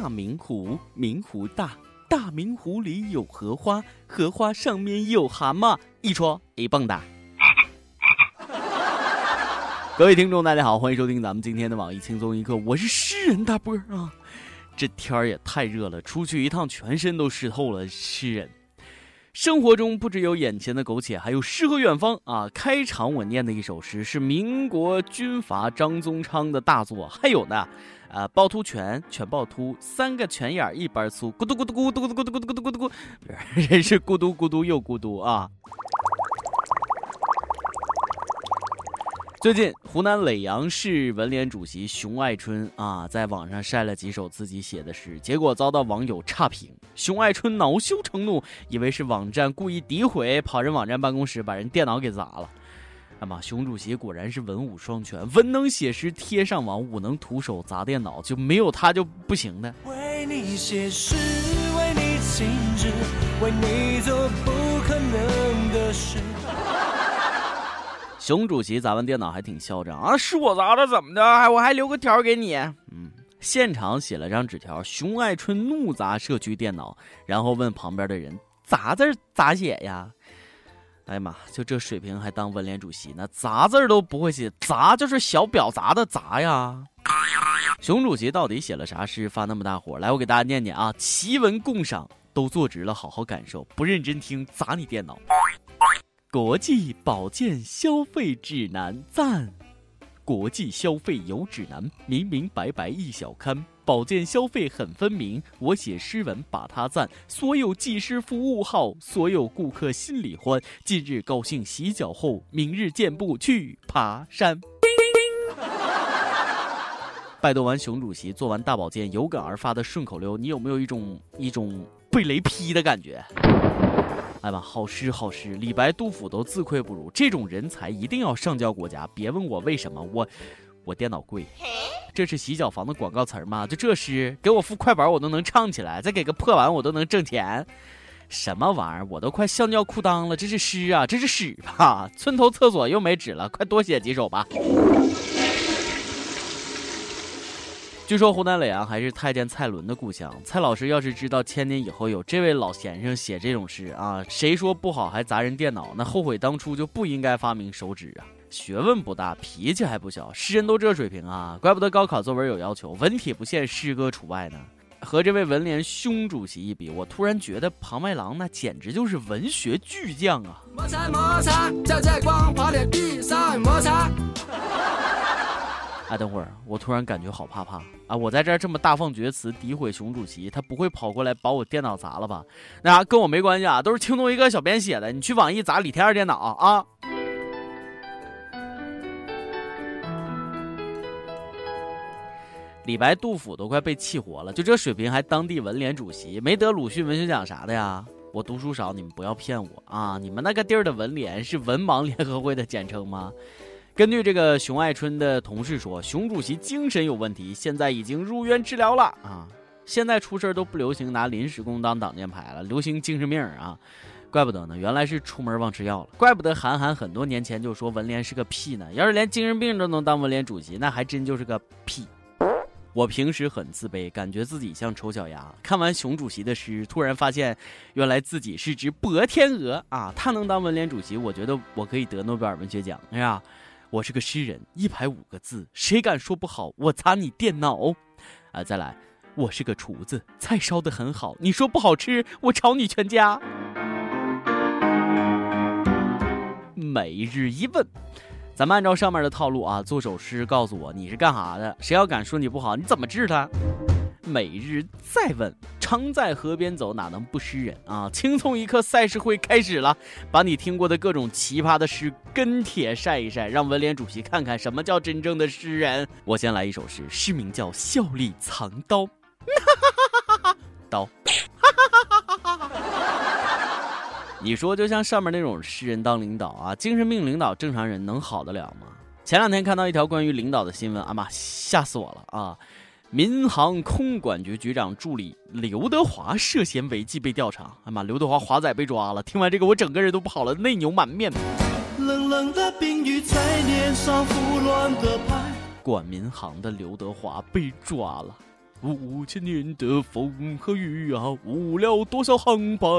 大明湖，明湖大，大明湖里有荷花，荷花上面有蛤蟆，一戳一蹦哒。各位听众，大家好，欢迎收听咱们今天的网易轻松一刻，我是诗人大波啊。这天儿也太热了，出去一趟全身都湿透了，诗人。生活中不只有眼前的苟且，还有诗和远方啊！开场我念的一首诗是民国军阀张宗昌的大作，还有呢，啊，趵突泉，泉趵突，三个泉眼一般粗，咕嘟咕嘟咕嘟咕嘟咕嘟咕嘟咕嘟咕，人是咕嘟咕嘟又咕嘟啊！最近，湖南耒阳市文联主席熊爱春啊，在网上晒了几首自己写的诗，结果遭到网友差评。熊爱春恼羞成怒，以为是网站故意诋毁，跑人网站办公室把人电脑给砸了。那么，熊主席果然是文武双全，文能写诗贴上网，武能徒手砸电脑，就没有他就不行的。为你写诗，为你静止，为你做不可能的事。熊主席砸完电脑还挺嚣张啊！是我砸的，怎么的？还我还留个条给你。嗯，现场写了张纸条，熊爱春怒砸社区电脑，然后问旁边的人：“砸字咋写呀？”哎呀妈，就这水平还当文联主席呢？杂字都不会写，杂就是小表杂的杂呀。熊主席到底写了啥诗发那么大火？来，我给大家念念啊：奇闻共赏，都坐直了，好好感受，不认真听砸你电脑。国际保健消费指南赞，国际消费有指南，明明白白一小刊，保健消费很分明。我写诗文把它赞，所有技师服务好，所有顾客心里欢。今日高兴洗脚后，明日健步去爬山。拜读完熊主席做完大保健有感而发的顺口溜，你有没有一种一种被雷劈的感觉？哎吧，好诗好诗，李白、杜甫都自愧不如。这种人才一定要上交国家。别问我为什么，我我电脑贵。这是洗脚房的广告词吗？就这诗，给我付快板我都能唱起来，再给个破碗我都能挣钱。什么玩意儿？我都快笑尿裤裆了。这是诗啊，这是屎吧？村头厕所又没纸了，快多写几首吧。据说湖南耒阳还是太监蔡伦的故乡。蔡老师要是知道千年以后有这位老先生写这种诗啊，谁说不好还砸人电脑？那后悔当初就不应该发明手指啊！学问不大，脾气还不小，诗人都这水平啊，怪不得高考作文有要求，文体不限，诗歌除外呢。和这位文联兄主席一比，我突然觉得庞麦郎那简直就是文学巨匠啊！摩擦摩擦，在光滑的地上摩擦。哎，等会儿，我突然感觉好怕怕啊！我在这儿这么大放厥词诋毁熊主席，他不会跑过来把我电脑砸了吧？那，跟我没关系啊，都是轻松一个小编写的。你去网易砸李天二电脑啊！李白、杜甫都快被气活了，就这水平还当地文联主席，没得鲁迅文学奖啥的呀？我读书少，你们不要骗我啊！你们那个地儿的文联是文盲联合会的简称吗？根据这个熊爱春的同事说，熊主席精神有问题，现在已经入院治疗了啊！现在出事都不流行拿临时工当挡箭牌了，流行精神病啊！怪不得呢，原来是出门忘吃药了。怪不得韩寒很多年前就说文联是个屁呢。要是连精神病都能当文联主席，那还真就是个屁。我平时很自卑，感觉自己像丑小鸭。看完熊主席的诗，突然发现，原来自己是只薄天鹅啊！他能当文联主席，我觉得我可以得诺贝尔文学奖，是吧？我是个诗人，一排五个字，谁敢说不好？我砸你电脑！啊，再来，我是个厨子，菜烧的很好，你说不好吃，我炒你全家。每日一问，咱们按照上面的套路啊，做首诗，告诉我你是干啥的？谁要敢说你不好，你怎么治他？每日再问，常在河边走，哪能不湿人啊？轻松一刻赛事会开始了，把你听过的各种奇葩的诗跟帖晒一晒，让文联主席看看什么叫真正的诗人。我先来一首诗，诗名叫《笑里藏刀》，刀。你说就像上面那种诗人当领导啊，精神病领导正常人能好得了吗？前两天看到一条关于领导的新闻，啊妈，吓死我了啊！民航空管局局长助理刘德华涉嫌违纪被调查。哎妈，刘德华华仔被抓了！听完这个，我整个人都不好了，内牛满面。冷冷的冰雨在脸上胡乱的拍。管民航的刘德华被抓了，五千年的风和雨啊，误了多少航班。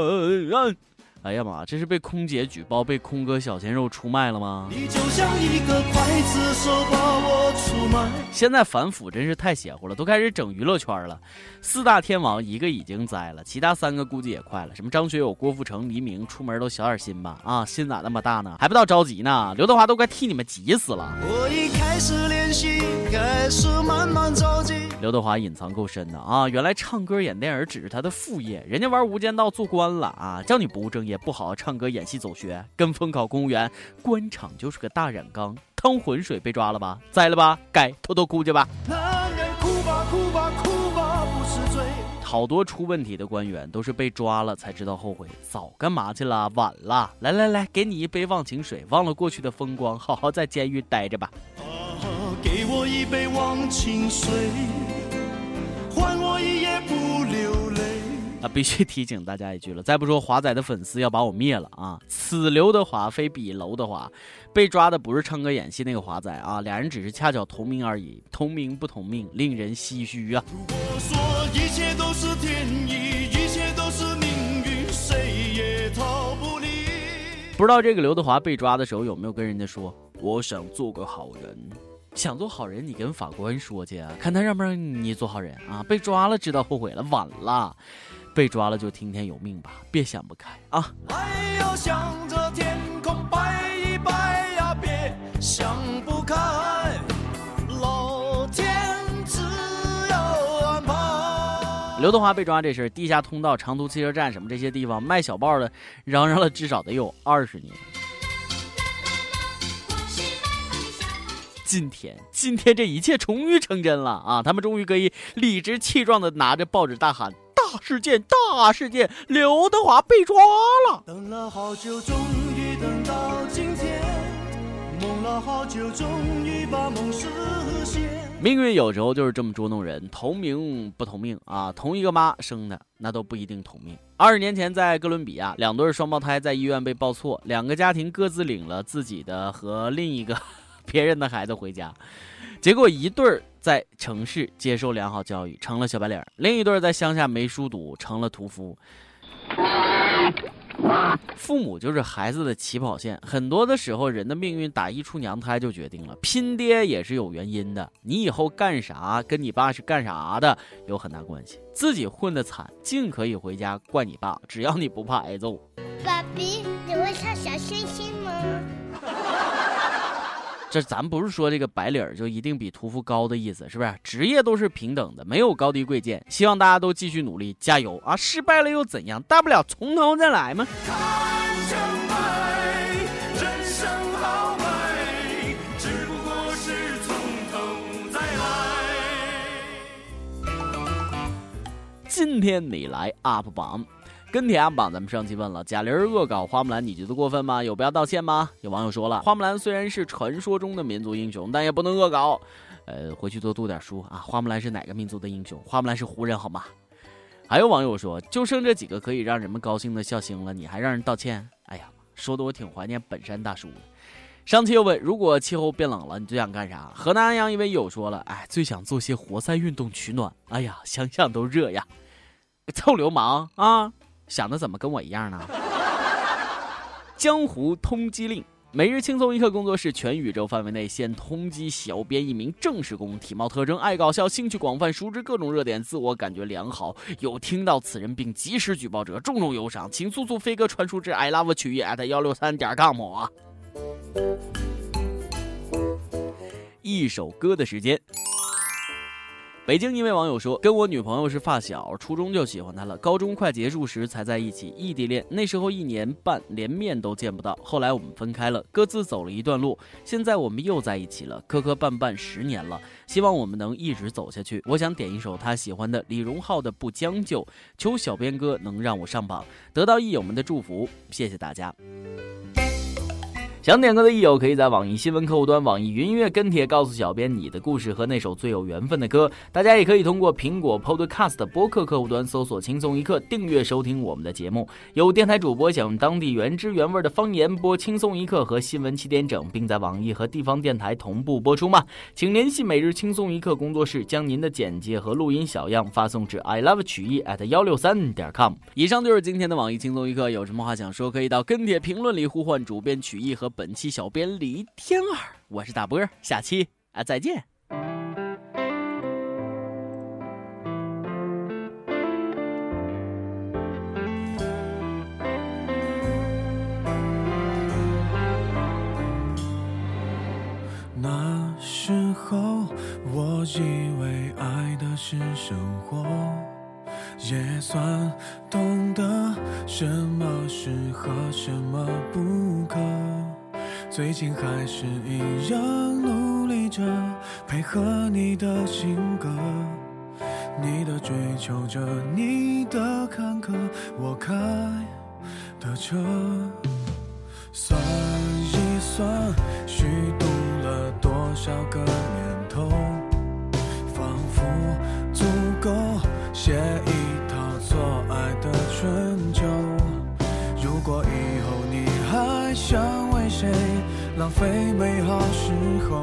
哎呀妈！这是被空姐举报被空哥小鲜肉出卖了吗？你就像一个刽子手把我出卖。现在反腐真是太邪乎了，都开始整娱乐圈了。四大天王一个已经栽了，其他三个估计也快了。什么张学友、郭富城、黎明，出门都小点心吧。啊，心咋那么大呢？还不到着急呢。刘德华都快替你们急死了。我已开始练习，开始慢慢着急。刘德华隐藏够深的啊！原来唱歌演电影只是他的副业，人家玩无间道做官了啊！叫你不务正业。不好好唱歌、演戏、走学，跟风考公务员，官场就是个大染缸，趟浑水被抓了吧，栽了吧，该偷偷哭去吧。好多出问题的官员都是被抓了才知道后悔，早干嘛去了？晚了。来来来，给你一杯忘情水，忘了过去的风光，好好在监狱待着吧。一杯忘情水，换我一夜不流泪。啊，必须 提醒大家一句了，再不说华仔的粉丝要把我灭了啊！此刘德华非彼娄德华，被抓的不是唱歌演戏那个华仔啊，俩人只是恰巧同名而已，同名不同命，令人唏嘘啊！如果说一切都是天意，一切都是命运，谁也逃不离。不知道这个刘德华被抓的时候有没有跟人家说，我想做个好人？想做好人，你跟法官说去啊，看他让不让你做好人啊！被抓了知道后悔了，晚了。被抓了就听天由命吧，别想不开啊！刘德华被抓这事，地下通道、长途汽车站什么这些地方卖小报的嚷嚷了至少得有二十年。今天，今天这一切终于成真了啊！他们终于可以理直气壮的拿着报纸大喊。大事件，大事件！刘德华被抓了。等了好久，终于等到今天。梦了好久，终于把梦实现。命运有时候就是这么捉弄人，同名不同命啊！同一个妈生的，那都不一定同命。二十年前，在哥伦比亚，两对双胞胎在医院被抱错，两个家庭各自领了自己的和另一个别人的孩子回家。结果一对儿在城市接受良好教育，成了小白领；另一对儿在乡下没书读，成了屠夫。父母就是孩子的起跑线，很多的时候，人的命运打一出娘胎就决定了。拼爹也是有原因的，你以后干啥，跟你爸是干啥的有很大关系。自己混的惨，尽可以回家怪你爸，只要你不怕挨揍。爸比，你会唱小星星吗？这咱不是说这个白领就一定比屠夫高的意思，是不是？职业都是平等的，没有高低贵贱。希望大家都继续努力，加油啊！失败了又怎样？大不了从头再来嘛。今天你来 UP 榜。跟帖阿榜，咱们上期问了贾玲恶搞花木兰，你觉得过分吗？有必要道歉吗？有网友说了，花木兰虽然是传说中的民族英雄，但也不能恶搞。呃，回去多读点书啊。花木兰是哪个民族的英雄？花木兰是胡人好吗？还有网友说，就剩这几个可以让人们高兴的笑星了，你还让人道歉？哎呀，说的我挺怀念本山大叔的。上期又问，如果气候变冷了，你最想干啥？河南安阳一位友说了，哎，最想做些活塞运动取暖。哎呀，想想都热呀！臭流氓啊！想的怎么跟我一样呢？江湖通缉令，每日轻松一刻工作室全宇宙范围内现通缉小编一名正式工，体貌特征爱搞笑，兴趣广泛，熟知各种热点，自我感觉良好。有听到此人并及时举报者，重重有赏，请速速飞鸽传书至 i love 曲艺 at 幺六三点 com 啊！一首歌的时间。北京一位网友说：“跟我女朋友是发小，初中就喜欢她了，高中快结束时才在一起，异地恋。那时候一年半连面都见不到。后来我们分开了，各自走了一段路。现在我们又在一起了，磕磕绊绊十年了，希望我们能一直走下去。我想点一首他喜欢的李荣浩的《不将就》，求小编哥能让我上榜，得到益友们的祝福，谢谢大家。”想点歌的益友可以在网易新闻客户端、网易云音乐跟帖告诉小编你的故事和那首最有缘分的歌。大家也可以通过苹果 Podcast 播客客户端搜索“轻松一刻”，订阅收听我们的节目。有电台主播想用当地原汁原味的方言播“轻松一刻”和新闻七点整，并在网易和地方电台同步播出吗？请联系每日轻松一刻工作室，将您的简介和录音小样发送至 i love 曲艺 at 幺六三点 com。以上就是今天的网易轻松一刻，有什么话想说，可以到跟帖评论里呼唤主编曲艺和本期小编李天二。我是大波，下期啊再见。那时候，我以为爱的是生活，也算懂得什么适合，什么不可。最近还是一样努力着，配合你的性格，你的追求者，你的坎坷，我开的车。算一算，虚度了多少个年头，非美好时候，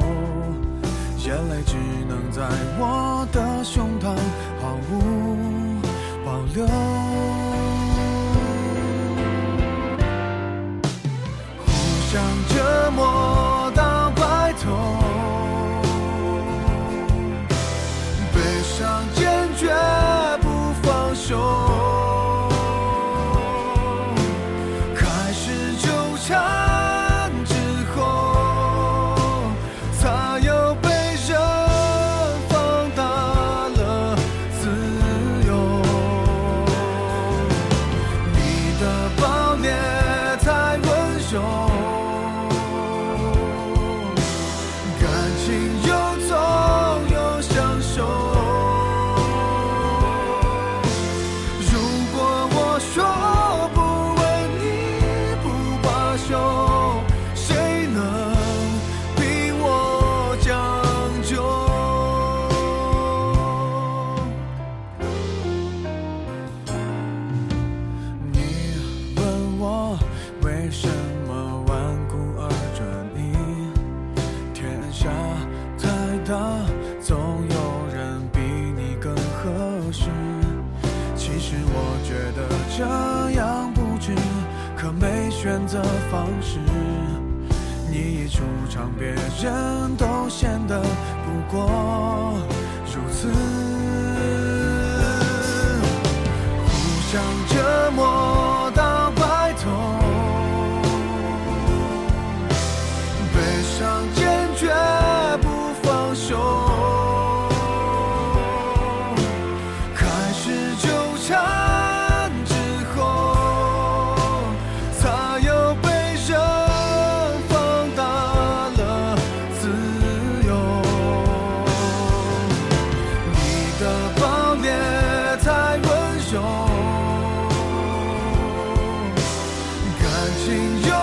眼泪只能在我的胸膛毫无保留。互相折磨这样不值，可没选择方式。你一出场，别人都显得不过如此。互相折磨情